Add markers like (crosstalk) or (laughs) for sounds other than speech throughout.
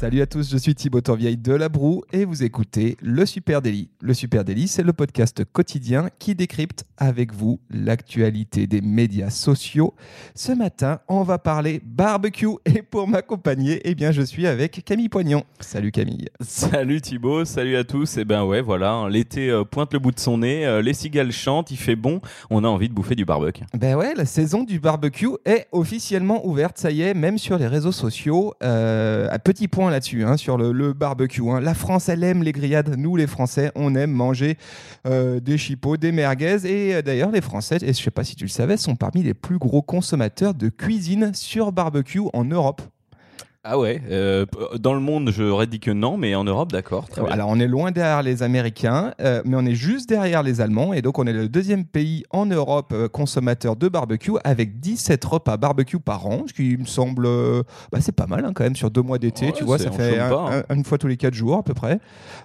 Salut à tous, je suis Thibaut Torvieille de La Broue et vous écoutez Le Super Daily. Le Super Daily, c'est le podcast quotidien qui décrypte avec vous l'actualité des médias sociaux. Ce matin, on va parler barbecue (laughs) et pour m'accompagner, eh bien, je suis avec Camille Poignon. Salut Camille. Salut Thibaut, salut à tous. Et ben ouais, voilà, hein, l'été euh, pointe le bout de son nez, euh, les cigales chantent, il fait bon, on a envie de bouffer du barbecue. Ben ouais, la saison du barbecue est officiellement ouverte, ça y est, même sur les réseaux sociaux. Euh, un petit point là-dessus, hein, sur le, barbecue. hein. La France, elle aime les grillades. Nous, les Français, on aime manger euh, des chipots, des merguez. Et euh, d'ailleurs, les Français, et je sais pas si tu le savais, sont parmi les plus gros consommateurs de cuisine sur barbecue en Europe. Ah ouais, euh, p- dans le monde, j'aurais dit que non, mais en Europe, d'accord, très bien. Alors, on est loin derrière les Américains, euh, mais on est juste derrière les Allemands. Et donc, on est le deuxième pays en Europe euh, consommateur de barbecue avec 17 repas barbecue par an, ce qui me semble. euh, bah, c'est pas mal hein, quand même sur deux mois d'été. Ouais, tu vois, ça fait chôme un- pas, hein. un- une fois tous les quatre jours à peu près.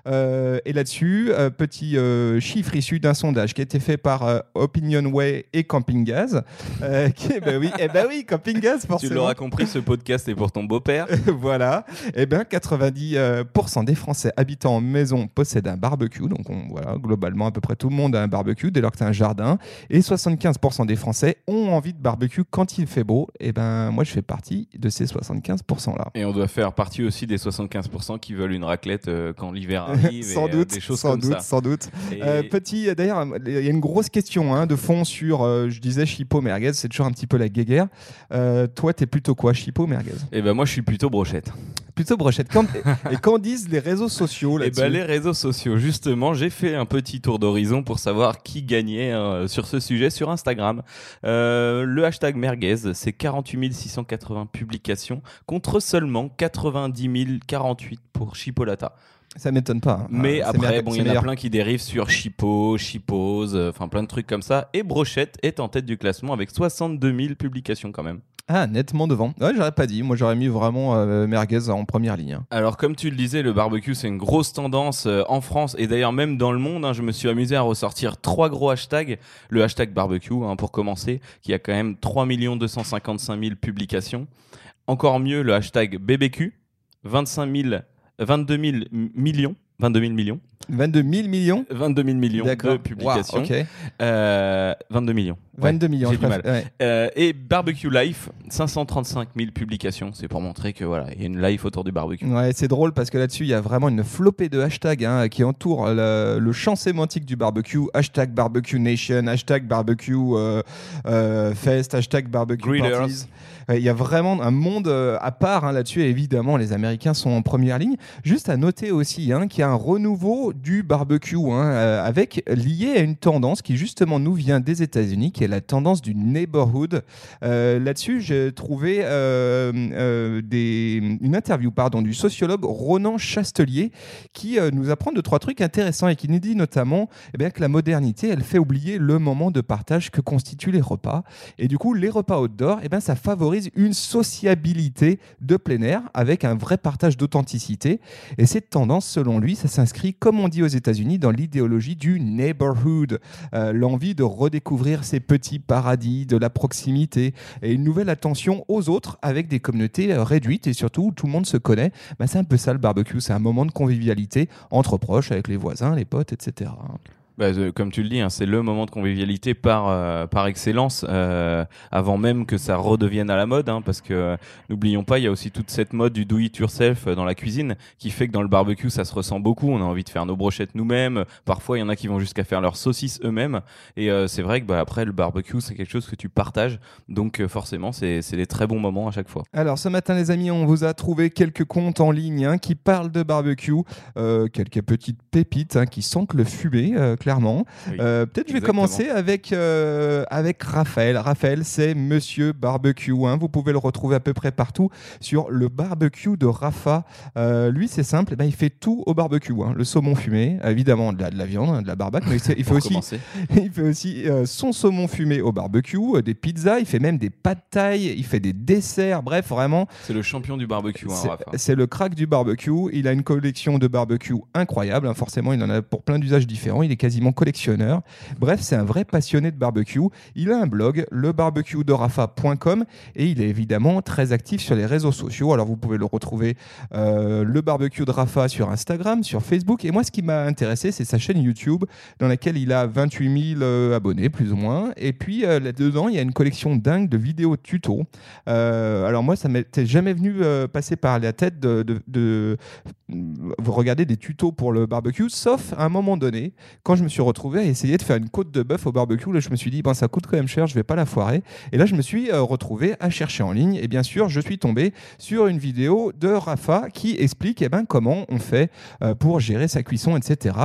Euh, et là-dessus, euh, petit euh, chiffre issu d'un sondage qui a été fait par euh, Opinion Way et Camping Gaz. euh, (laughs) qui, bah oui, eh ben oui, Camping Gaz Tu forcément. l'auras compris, ce podcast est pour ton beau-père. (laughs) voilà. Eh bien, 90% des Français habitant en maison possèdent un barbecue. Donc, on- voilà, globalement, à peu près tout le monde a un barbecue dès lors que tu as un jardin. Et 75% des Français ont envie de barbecue quand il fait beau. Eh ben, moi, je fais partie de ces 75%-là. Et on doit faire partie aussi des 75% qui veulent une raclette euh, quand l'hiver (laughs) arrive. sans et, euh, doute, des choses sans comme doute, ça. sans doute. Et- Euh, petit, euh, d'ailleurs, il y a une grosse question hein, de fond sur, euh, je disais, chipot, merguez, c'est toujours un petit peu la guéguerre. Euh, toi, t'es plutôt quoi, chipot, merguez? Eh ben moi, je suis plutôt brochette. Plutôt brochette. Quand- et qu'en disent les réseaux sociaux là-dessus ben les réseaux sociaux, justement, j'ai fait un petit tour d'horizon pour savoir qui gagnait hein, sur ce sujet sur Instagram. Euh, le hashtag merguez, c'est 48 680 publications contre seulement 90 048 pour Chipolata. Ça m'étonne pas. hein. Mais Ah, après, bon, il y en a meilleur. plein qui dérivent sur Chipo, Chipose, euh, enfin plein de trucs comme ça. Et Brochette est en tête du classement avec 62 000 publications quand même. Ah, nettement devant. Ouais, j'aurais pas dit. Moi, j'aurais mis vraiment euh, merguez en première ligne. hein. Alors, comme tu le disais, le barbecue, c'est une grosse tendance euh, en France et d'ailleurs même dans le monde. hein, je me suis amusé à ressortir trois gros hashtags. Le hashtag barbecue, hein, pour commencer, qui a quand même 3 255 000 publications. Encore mieux, le hashtag BBQ, 25 000, 22 000 millions. 22 000 millions. 22 000 millions 22 000 millions de publications. Wow, ok. Euh, 22 millions. Ouais, 22 millions. J'ai du mal. ouais. Euh, et Barbecue Life, 535 000 publications. C'est pour montrer que voilà, il y a une life autour du barbecue. Ouais, c'est drôle parce que là-dessus, il y a vraiment une flopée de hashtags hein, qui entourent le, le champ sémantique du barbecue. Hashtag barbecue nation, hashtag barbecue euh, euh, fest, hashtag barbecue Grillers. parties. Ouais, Il y a vraiment un monde euh, à part hein, là-dessus. Évidemment, les Américains sont en première ligne. Juste à noter aussi hein, qu'il y a un renouveau du barbecue hein, euh, avec lié à une tendance qui justement nous vient des États-Unis, qui est la tendance du neighborhood. Euh, Là-dessus, j'ai trouvé euh, euh, une interview pardon, du sociologue Ronan Chastelier qui euh, nous apprend deux, trois trucs intéressants et qui nous dit notamment eh bien, que la modernité, elle fait oublier le moment de partage que constituent les repas. Et du coup, les repas outdoor, eh bien, ça favorise une sociabilité de plein air avec un vrai partage d'authenticité. Et cette tendance, selon lui, ça s'inscrit, comme on dit aux États-Unis, dans l'idéologie du neighborhood, Euh, l'envie de redécouvrir ces petits paradis de la proximité et une nouvelle attention aux autres avec des communautés euh, réduites et surtout où tout le monde se connaît. Bah, c'est un peu ça le barbecue, c'est un moment de convivialité entre proches, avec les voisins, les potes, etc. Bah, euh, comme tu le dis, hein, c'est le moment de convivialité par, euh, par excellence, euh, avant même que ça redevienne à la mode, hein, parce que n'oublions pas, il y a aussi toute cette mode du do it yourself dans la cuisine, qui fait que dans le barbecue, ça se ressent beaucoup. On a envie de faire nos brochettes nous-mêmes. Parfois, il y en a qui vont jusqu'à faire leurs saucisses eux-mêmes. Et c'est vrai que bah, après, le barbecue, c'est quelque chose que tu partages. Donc forcément, c'est des très bons moments à chaque fois. Alors ce matin les amis, on vous a trouvé quelques comptes en ligne hein, qui parlent de barbecue, quelques petites pépites qui sentent le fumé, clairement. Oui, Euh, Peut-être je vais commencer avec, euh, avec Raphaël. Raphaël, c'est Monsieur Barbecue. hein. Vous pouvez le retrouver à peu près partout sur le barbecue de Rafa. Euh, lui, c'est simple, eh ben, il fait tout au barbecue. hein. Le saumon fumé, évidemment de la, de la viande, hein, de la barbac, mais il fait aussi (laughs) il fait aussi son saumon fumé au barbecue, des pizzas, il fait même des pâtes thaï, il fait des desserts, bref, vraiment, C'est le champion du barbecue, hein, hein. c'est le crack du barbecue. Il a une collection de barbecue incroyable, forcément, il en a pour plein d'usages différents. Il est quasiment collectionneur. Bref, c'est un vrai passionné de barbecue. Il a un blog, lebarbecuedorafa.com, et il est évidemment très actif sur les réseaux sociaux. Alors vous pouvez le retrouver, euh, le barbecue de Rafa, sur Instagram, sur Facebook. Et moi, ce qui m'a intéressé, c'est sa chaîne YouTube, dans laquelle il a 28 000 euh, abonnés, plus ou moins. Et puis euh, là-dedans, il y a une collection dingue de vidéos tutos. Euh, alors moi, ça m'était jamais venu passer par la tête de, de, regardez des tutos pour le barbecue, sauf à un moment donné, quand je me suis retrouvé à essayer de faire une côte de bœuf au barbecue, là je me suis dit, ben, ça coûte quand même cher, je vais pas la foirer. Et là je me suis euh, retrouvé à chercher en ligne, et bien sûr je suis tombé sur une vidéo de Rafa qui explique eh ben, comment on fait euh, pour gérer sa cuisson, etc.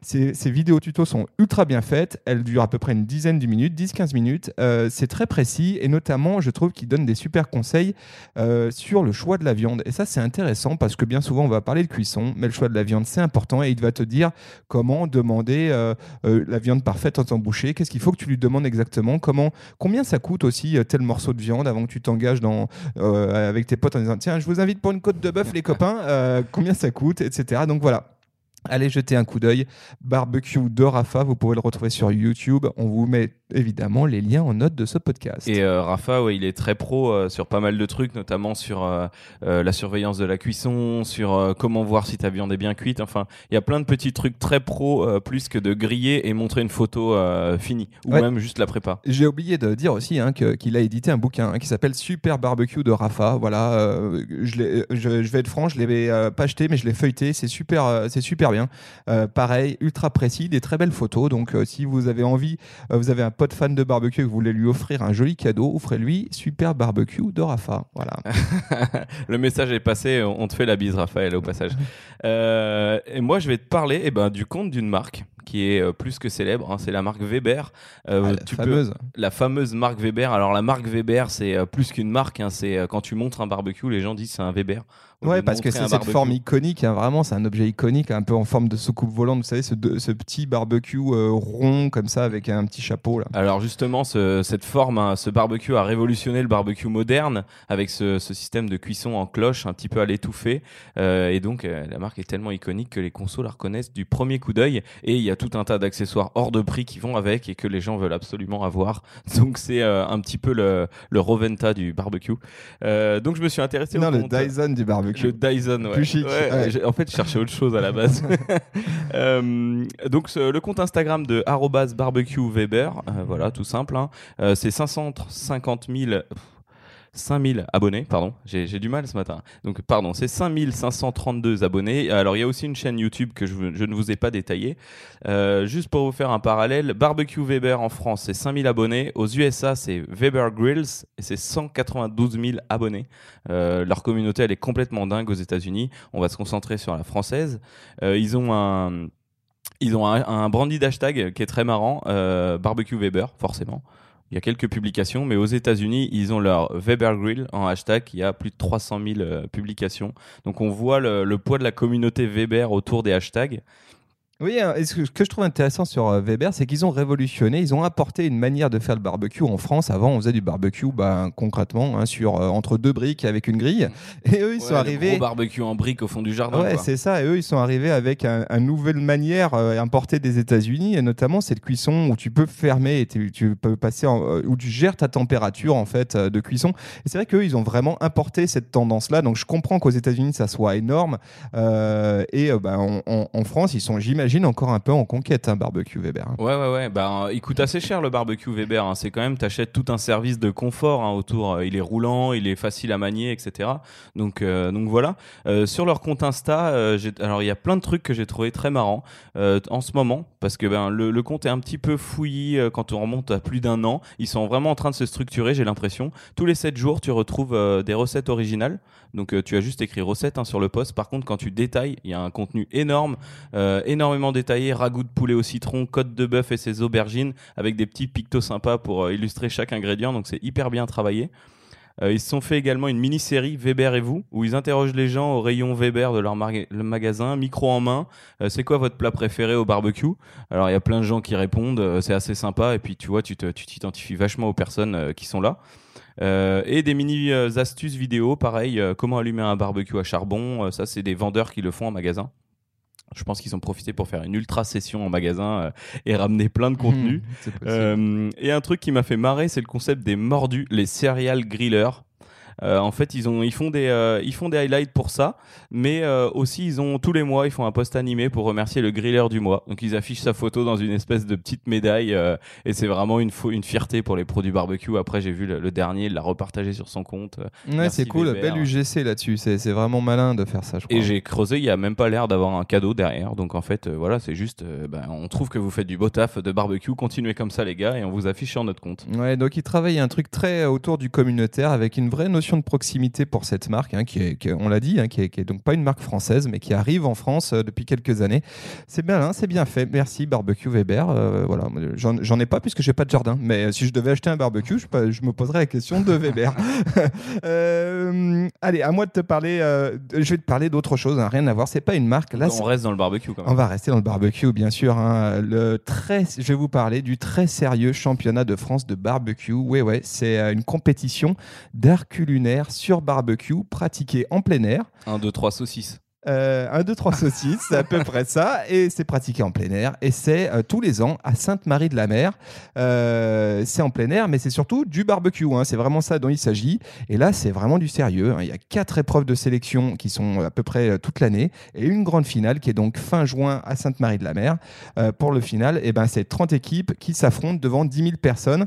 Ces, ces vidéos tutos sont ultra bien faites, elles durent à peu près une dizaine de minutes, 10-15 minutes, Euh, c'est très précis, et notamment je trouve qu'il donne des super conseils euh, sur le choix de la viande. Et ça, c'est intéressant parce que bien souvent, on va parler de cuisson, mais le choix de la viande, c'est important. Et il va te dire comment demander euh, euh, la viande parfaite en tant boucher. Qu'est-ce qu'il faut que tu lui demandes exactement? Comment, Combien ça coûte aussi euh, tel morceau de viande avant que tu t'engages avec tes potes en disant Tiens, je vous invite pour une côte de bœuf, les copains. Combien ça coûte Etc. Donc voilà. Allez jeter un coup d'œil. Barbecue de Rafa, vous pouvez le retrouver sur YouTube. On vous met évidemment les liens en note de ce podcast. Et euh, Rafa, ouais, il est très pro euh, sur pas mal de trucs, notamment sur euh, la surveillance de la cuisson, sur comment voir si ta viande est bien cuite. Enfin, il y a plein de petits trucs très pro, plus que de griller et montrer une photo finie, ou Ouais. même juste la prépa. J'ai oublié de dire aussi hein, qu'il a édité un bouquin hein, qui s'appelle Super Barbecue de Rafa. Voilà, je, l'ai- je, je vais être franc, je l'ai euh, pas acheté, mais je l'ai feuilleté. C'est super, c'est super bien. Pareil, ultra précis, des très belles photos. Donc, si vous avez envie, vous avez un pote fan de barbecue et que vous voulez lui offrir un joli cadeau, offrez-lui Super Barbecue de Rafa. Voilà. (laughs) Le message est passé, on te fait la bise, Raphaël, au passage. (laughs) Euh, et moi, je vais te parler eh ben, du compte d'une marque qui est euh, plus que célèbre. hein, c'est la marque Weber. Euh, Ah, la tu peux- fameuse. la fameuse marque Weber. Alors, la marque Weber, c'est euh, plus qu'une marque. hein, c'est quand tu montres un barbecue, les gens disent c'est un Weber. Ouais, parce que c'est cette forme iconique, hein, vraiment, c'est un objet iconique, un peu en forme de soucoupe volante, vous savez, ce, de- ce petit barbecue euh, rond comme ça avec un petit chapeau là. Alors justement, ce- cette forme, hein, ce barbecue a révolutionné le barbecue moderne avec ce, ce système de cuisson en cloche un petit peu à l'étouffée. Euh, et donc euh, la marque est tellement iconique que les consos la reconnaissent du premier coup d'œil. Et il y a tout un tas d'accessoires hors de prix qui vont avec et que les gens veulent absolument avoir. (laughs) Donc c'est euh, un petit peu le, le Roventa du barbecue. Euh, donc je me suis intéressé Non, au le compte- Dyson du barbecue. Le Dyson, ouais. Plus chic, Ouais, ouais. En fait, je cherchais autre chose à la base. (laughs) Euh, donc, ce- le compte Instagram de arobase barbecue Weber, euh, voilà, tout simple. hein. Euh, c'est 550 000. pff, 5000 abonnés, pardon, j'ai du mal ce matin. Donc, pardon, c'est 5532 abonnés. Alors, il y a aussi une chaîne YouTube que je, ne vous ai pas détaillée. Euh, juste pour vous faire un parallèle, Barbecue Weber en France, c'est 5000 abonnés. Aux USA, c'est Weber Grills et c'est 192 000 abonnés. Euh, leur communauté, elle est complètement dingue aux États-Unis. On va se concentrer sur la française. Euh, ils ont un. Ils ont un, un brandy d'hashtag qui est très marrant, barbecue Weber, forcément. Il y a quelques publications, mais aux États-Unis, ils ont leur Weber Grill en hashtag. Il y a plus de 300 000 euh, publications. Donc on voit le, le poids de la communauté Weber autour des hashtags. Oui, hein, et ce que, je trouve intéressant sur euh, Weber, c'est qu'ils ont révolutionné, ils ont apporté une manière de faire le barbecue en France. Avant, on faisait du barbecue ben, concrètement hein, sur, euh, entre deux briques avec une grille. (laughs) Et eux, ils sont Ouais, arrivés. Gros barbecue en brique au fond du jardin. Ouais, c'est ça. Et eux, ils sont arrivés avec un, une nouvelle manière euh, importée des États-Unis, et notamment cette cuisson où tu peux fermer et tu, tu peux passer, en- euh, où tu gères ta température en fait euh, de cuisson. Et c'est vrai qu'eux, ils ont vraiment importé cette tendance-là. Donc je comprends qu'aux États-Unis, ça soit énorme. Euh, et euh, bah, en- en France, ils sont, j'imagine, encore un peu en conquête, un barbecue Weber. hein. Ouais, ouais, ouais. Ben, il coûte assez cher le barbecue Weber. hein. C'est quand même, t'achètes tout un service de confort hein, autour. Euh, Il est roulant, il est facile à manier, etc. Donc, euh, donc voilà. Sur leur compte Insta, alors il y a plein de trucs que j'ai trouvé très marrants en ce moment parce que ben le, compte est un petit peu fouillis quand on remonte à plus d'un an. Ils sont vraiment en train de se structurer, j'ai l'impression. Tous les 7 jours, tu retrouves des recettes originales. Donc tu as juste écrit recette hein, sur le post. Par contre, quand tu détailles, il y a un contenu énorme, euh, énormément détaillé, ragoût de poulet au citron, côte de bœuf et ses aubergines, avec des petits pictos sympas pour euh, illustrer chaque ingrédient. Donc c'est hyper bien travaillé. Euh, ils se sont fait également une mini-série Weber et vous, où ils interrogent les gens au rayon Weber de leur magasin, micro en main. Euh, c'est quoi votre plat préféré au barbecue? Alors il y a plein de gens qui répondent, c'est assez sympa, et puis tu vois, tu t'identifies vachement aux personnes qui sont là. Et des mini astuces vidéo, pareil, comment allumer un barbecue à charbon, ça c'est des vendeurs qui le font en magasin. Je pense qu'ils ont profité pour faire une ultra session en magasin euh, et ramener plein de contenu. Mmh, possible. Euh, et un truc qui m'a fait marrer, c'est le concept des mordus, les serial grillers. Euh, en fait, ils, ont, ils, font des, euh, ils font des highlights pour ça, mais euh, aussi ils ont tous les mois, ils font un post animé pour remercier le griller du mois. Donc ils affichent sa photo dans une espèce de petite médaille, et c'est vraiment une, fierté pour les produits barbecue. Après, j'ai vu le, le dernier, il l'a repartagé sur son compte. Ouais, c'est cool, Weber. belle UGC là-dessus. C'est vraiment malin de faire ça, je crois. Et j'ai creusé, il y a même pas l'air d'avoir un cadeau derrière. Donc en fait, voilà, c'est juste, ben, on trouve que vous faites du beau taf de barbecue. Continuez comme ça, les gars, et on vous affiche sur notre compte. Ouais, donc il travaille un truc très autour du communautaire avec une vraie notion de proximité pour cette marque, hein, qui est, on l'a dit, hein, qui, est, donc pas une marque française, mais qui arrive en France euh, depuis quelques années. C'est bien, hein, c'est bien fait. Merci Barbecue Weber. Euh, voilà, j'en ai pas puisque j'ai pas de jardin, mais euh, si je devais acheter un barbecue, je, me poserais la question de Weber. (laughs) allez, à moi de te parler. euh, je vais te parler d'autre chose, hein, rien à voir. C'est pas une marque. Là, on reste dans le barbecue quand on même. va rester dans le barbecue, bien sûr. hein. Le très, je vais vous parler du très sérieux championnat de France de barbecue. Oui, ouais, c'est euh, une compétition d'art culinaire sur barbecue pratiquée en plein air. 1, 2, 3 saucisses. Euh, un, deux, trois saucisses, c'est à peu près ça. Et c'est pratiqué en plein air. Et c'est euh, tous les ans à Sainte-Marie-de-la-Mer. Euh, c'est en plein air, mais c'est surtout du barbecue. hein. C'est vraiment ça dont il s'agit. Et là, c'est vraiment du sérieux. hein. Il y a quatre épreuves de sélection qui sont à peu près euh, toute l'année. Et une grande finale qui est donc fin juin à Sainte-Marie-de-la-Mer. Euh, pour le final, eh ben, c'est 30 équipes qui s'affrontent devant 10 000 personnes.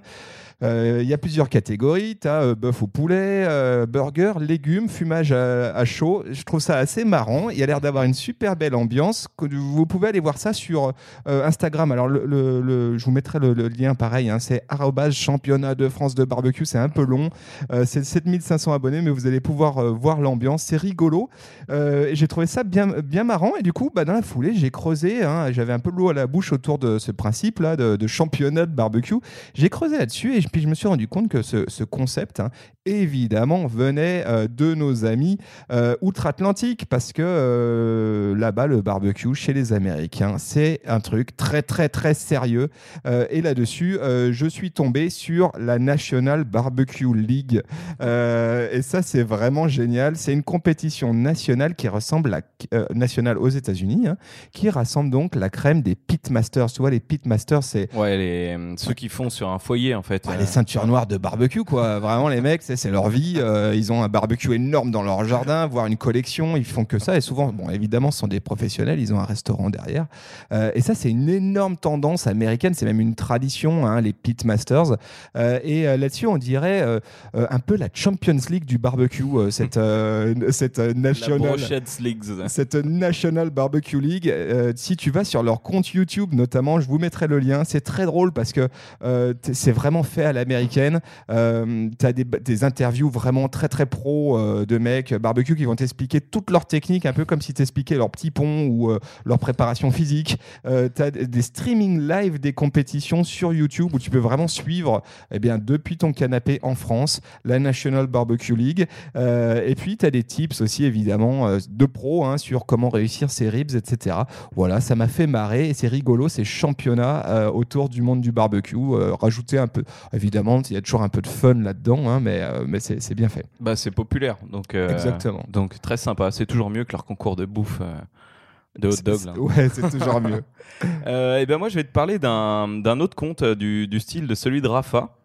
Euh, Il y a plusieurs catégories. Tu as bœuf au poulet, euh, burger, légumes, fumage à, chaud. Je trouve ça assez marrant. Il y a l'air d'avoir une super belle ambiance. Vous pouvez aller voir ça sur euh, Instagram. Alors, je vous mettrai le, lien pareil. hein. c'est championnat de France de barbecue. C'est un peu long. Euh, c'est 7500 abonnés, mais vous allez pouvoir euh, voir l'ambiance. C'est rigolo. Euh, j'ai trouvé ça bien, bien marrant. Et du coup, bah, dans la foulée, j'ai creusé. hein. J'avais un peu l'eau à la bouche autour de ce principe-là de, de championnat de barbecue. J'ai creusé là-dessus et je- puis je me suis rendu compte que ce, ce concept, hein, évidemment, venait euh, de nos amis euh, outre-Atlantique parce que euh, là-bas, le barbecue chez les Américains, c'est un truc très, très, très sérieux. Et là-dessus, je suis tombé sur la National Barbecue League. Et ça, c'est vraiment génial. C'est une compétition nationale qui ressemble à nationale aux États-Unis, hein, qui rassemble donc la crème des pitmasters. Tu vois, les pitmasters, c'est Ouais, les, ceux qui font sur un foyer en fait. Ouais, Les ceintures noires de barbecue, quoi. Vraiment, les mecs, c'est leur vie. Euh, ils ont un barbecue énorme dans leur jardin, voire une collection. Ils font que ça. Et souvent, bon, évidemment, ce sont des professionnels. Ils ont un restaurant derrière. Euh, et ça, c'est une énorme tendance américaine. C'est même une tradition, hein, les pitmasters. Euh, et là-dessus, on dirait un peu la Champions League du barbecue, cette, cette national. Cette National Barbecue League, si tu vas sur leur compte YouTube notamment, je vous mettrai le lien. C'est très drôle parce que c'est vraiment fait à l'américaine. Euh, tu as des, interviews vraiment très très pro euh, de mecs barbecue qui vont t'expliquer toutes leurs techniques, un peu comme si t'expliquais leur petit pont ou euh, leur préparation physique. Euh, tu as des streaming live des compétitions sur YouTube où tu peux vraiment suivre eh bien, depuis ton canapé en France la National Barbecue League. Euh, et puis, tu as des tips aussi, évidemment, euh, de pro hein, sur comment réussir ses ribs, etc. Voilà, ça m'a fait marrer et c'est rigolo, ces championnats euh, autour du monde du barbecue. Euh, rajouter un peu, évidemment, il y a toujours un peu de fun là-dedans, hein, mais, euh, mais c'est bien fait. Bah, c'est populaire. Donc, euh, Exactement. Donc, très sympa. C'est toujours mieux que leur concours de bouffe euh, de hot dog. Là. Ouais, c'est toujours (laughs) mieux. Et ben moi, je vais te parler d'un d'un autre conte euh, du, du style de celui de Rafa.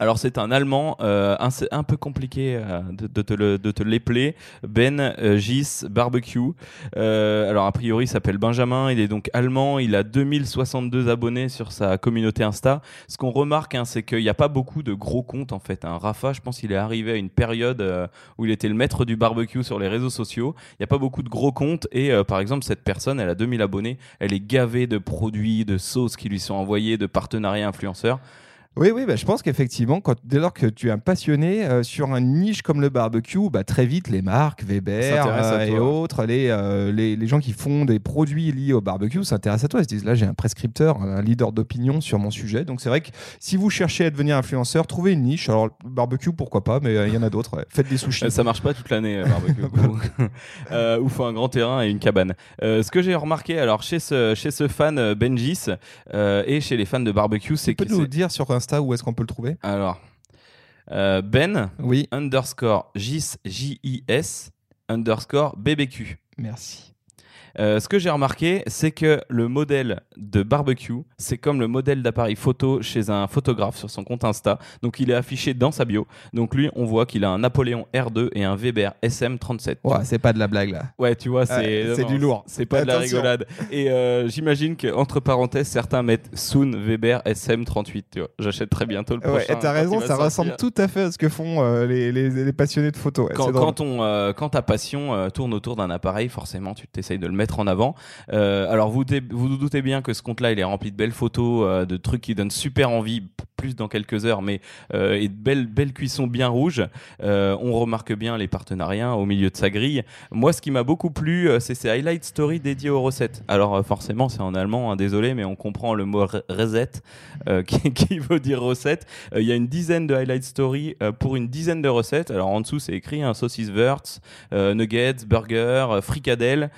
Alors c'est un Allemand, euh, un, peu compliqué euh, de, de te l'épeler, Ben euh, Gis Barbecue. Euh, alors a priori il s'appelle Benjamin, il est donc allemand, il a 2062 abonnés sur sa communauté Insta. Ce qu'on remarque hein, c'est qu'il n'y a pas beaucoup de gros comptes en fait. hein. Rafa je pense qu'il est arrivé à une période euh, où il était le maître du barbecue sur les réseaux sociaux. Il n'y a pas beaucoup de gros comptes et par exemple cette personne elle a 2000 abonnés, elle est gavée de produits, de sauces qui lui sont envoyés, de partenariats influenceurs. Oui, oui, bah, je pense qu'effectivement, quand, dès lors que tu es un passionné euh, sur une niche comme le barbecue, bah, très vite, les marques, Weber euh, et autres, les, euh, les, les gens qui font des produits liés au barbecue s'intéressent à toi. Ils se disent, là, j'ai un prescripteur, un leader d'opinion sur mon sujet. Donc, c'est vrai que si vous cherchez à devenir influenceur, trouvez une niche. Alors, barbecue, pourquoi pas, mais il y en a d'autres. ouais. Faites des sushis. (laughs) Ça marche pas toute l'année, barbecue. (laughs) (laughs) ou faut un grand terrain et une cabane. Ce que j'ai remarqué, alors chez ce, chez ce fan Benjis et chez les fans de barbecue, c'est tu que peux nous dire sur Insta où est-ce qu'on peut le trouver alors euh, Ben Oui, underscore Jis J I S underscore BBQ. merci. Euh, ce que j'ai remarqué, c'est que le modèle de barbecue, c'est comme le modèle d'appareil photo chez un photographe sur son compte Insta. Donc il est affiché dans sa bio. Donc lui, on voit qu'il a un Napoléon R2 et un Weber SM37. Ouais, c'est pas de la blague là. Ouais, tu vois, c'est Ouais, du lourd. C'est pas de la rigolade. Et euh, j'imagine qu'entre parenthèses, certains mettent Soon Weber SM38. Tu vois, j'achète très bientôt le prochain. Ouais, et t'as raison, ça sortir. ressemble tout à fait à ce que font euh, les, les- les passionnés de photos. ouais, Quand, on, quand ta passion tourne autour d'un appareil, forcément, tu t'essayes de le mettre en avant. Euh, alors, vous vous doutez bien que ce compte-là, il est rempli de belles photos, euh, de trucs qui donnent super envie, plus dans quelques heures, mais euh, et de belles, cuissons bien rouges. Euh, on remarque bien les partenariats au milieu de sa grille. Moi, ce qui m'a beaucoup plu, c'est ces highlight stories dédiées aux recettes. Alors, forcément, c'est en allemand, hein, désolé, mais on comprend le mot re- recette, (laughs) qui, veut dire recette. Il y a une dizaine de highlight stories pour une dizaine de recettes. Alors, en dessous, c'est écrit un saucisse Wurtz, euh, nuggets, burger, euh, fricadelle.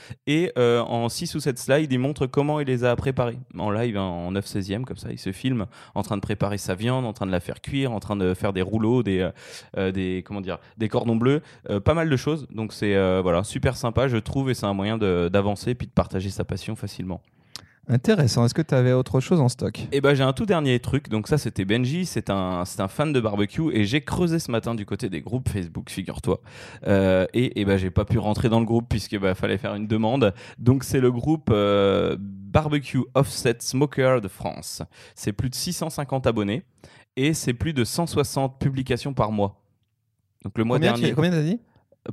Euh, en 6 ou 7 slides, il montre comment il les a préparés. En live, hein, en 9 16e, comme ça, il se filme en train de préparer sa viande, en train de la faire cuire, en train de faire des rouleaux, des, euh, euh, comment dire, des cordons bleus, pas mal de choses. Donc, c'est voilà, super sympa, je trouve, et c'est un moyen d'avancer puis de partager sa passion facilement. Intéressant. Est-ce que tu avais autre chose en stock? Et ben j'ai un tout dernier truc. Donc ça c'était Benji, c'est un c'est un fan de barbecue et j'ai creusé ce matin du côté des groupes Facebook, figure-toi. Euh, et et ben j'ai pas pu rentrer dans le groupe puisque bah, fallait faire une demande. Donc c'est le groupe euh, Barbecue Offset Smoker de France. C'est plus de 650 abonnés et c'est plus de 160 publications par mois. Donc le mois Combien, dernier, tu- combien t'as dit?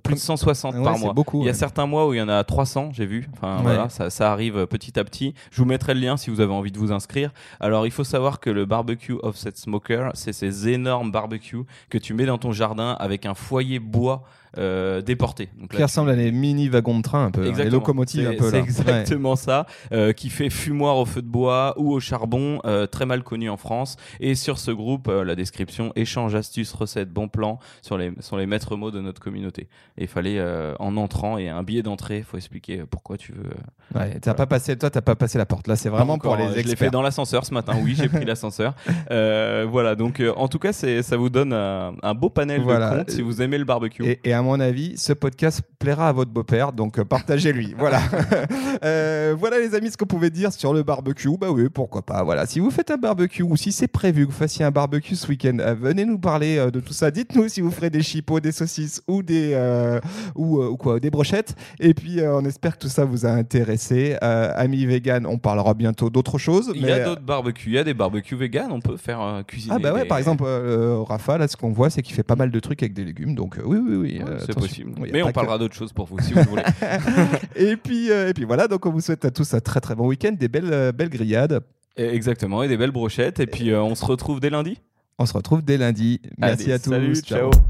Plus de 160 Ouais, par mois. beaucoup. Il y a ouais. certains mois où il y en a 300, j'ai vu. Enfin Ouais. voilà, ça, ça arrive petit à petit. Je vous mettrai le lien si vous avez envie de vous inscrire. Alors il faut savoir que le barbecue offset smoker, c'est ces énormes barbecues que tu mets dans ton jardin avec un foyer bois euh. Donc Qui ressemble à des mini wagons de train un peu, hein, les locomotives un peu C'est exactement ça, euh, qui fait fumoir au feu de bois ou au charbon, euh, très mal connu en France. Et sur ce groupe, euh, la description échange, astuces, recettes, bons plans sur les, sur les maîtres mots de notre communauté. Et il fallait, en entrant, et un billet d'entrée, il faut expliquer pourquoi tu veux. Ouais, t'as pas passé, toi, t'as pas passé la porte. Là, c'est vraiment encore, pour les Je l'ai fait experts. dans l'ascenseur ce matin, oui, j'ai pris (laughs) l'ascenseur. Voilà, donc en tout cas, ça vous donne un, un beau panel Voilà. de comptes si vous aimez le barbecue. Et, et à mon avis, ce podcast plaira à votre beau-père, donc euh, partagez-lui. (laughs) voilà. (laughs) Euh, voilà les amis ce qu'on pouvait dire sur le barbecue. Bah oui, pourquoi pas. Voilà. Si vous faites un barbecue ou si c'est prévu que vous fassiez un barbecue ce week-end, euh, venez nous parler euh, de tout ça. Dites-nous si vous ferez des chipots, des saucisses ou des ou, ou quoi, des brochettes. Et puis on espère que tout ça vous a intéressé. Amis vegan, on parlera bientôt d'autres choses. Il y a d'autres barbecues, il y a des barbecues vegan, on peut faire cuisiner. Ah bah ouais, des- par exemple, Rafa, là, ce qu'on voit, c'est qu'il fait pas mal de trucs avec des légumes. Donc oui, oui, oui. Euh, c'est possible. Mais on que- parlera d'autres choses pour vous si vous voulez. (laughs) et puis, euh, et puis voilà, donc on vous souhaite à tous un très très bon week-end, des belles, euh, belles grillades. Et Exactement, et des belles brochettes. Et puis on se retrouve dès lundi. On se retrouve dès lundi. Merci Allez, à tous. Salut, Ciao. ciao.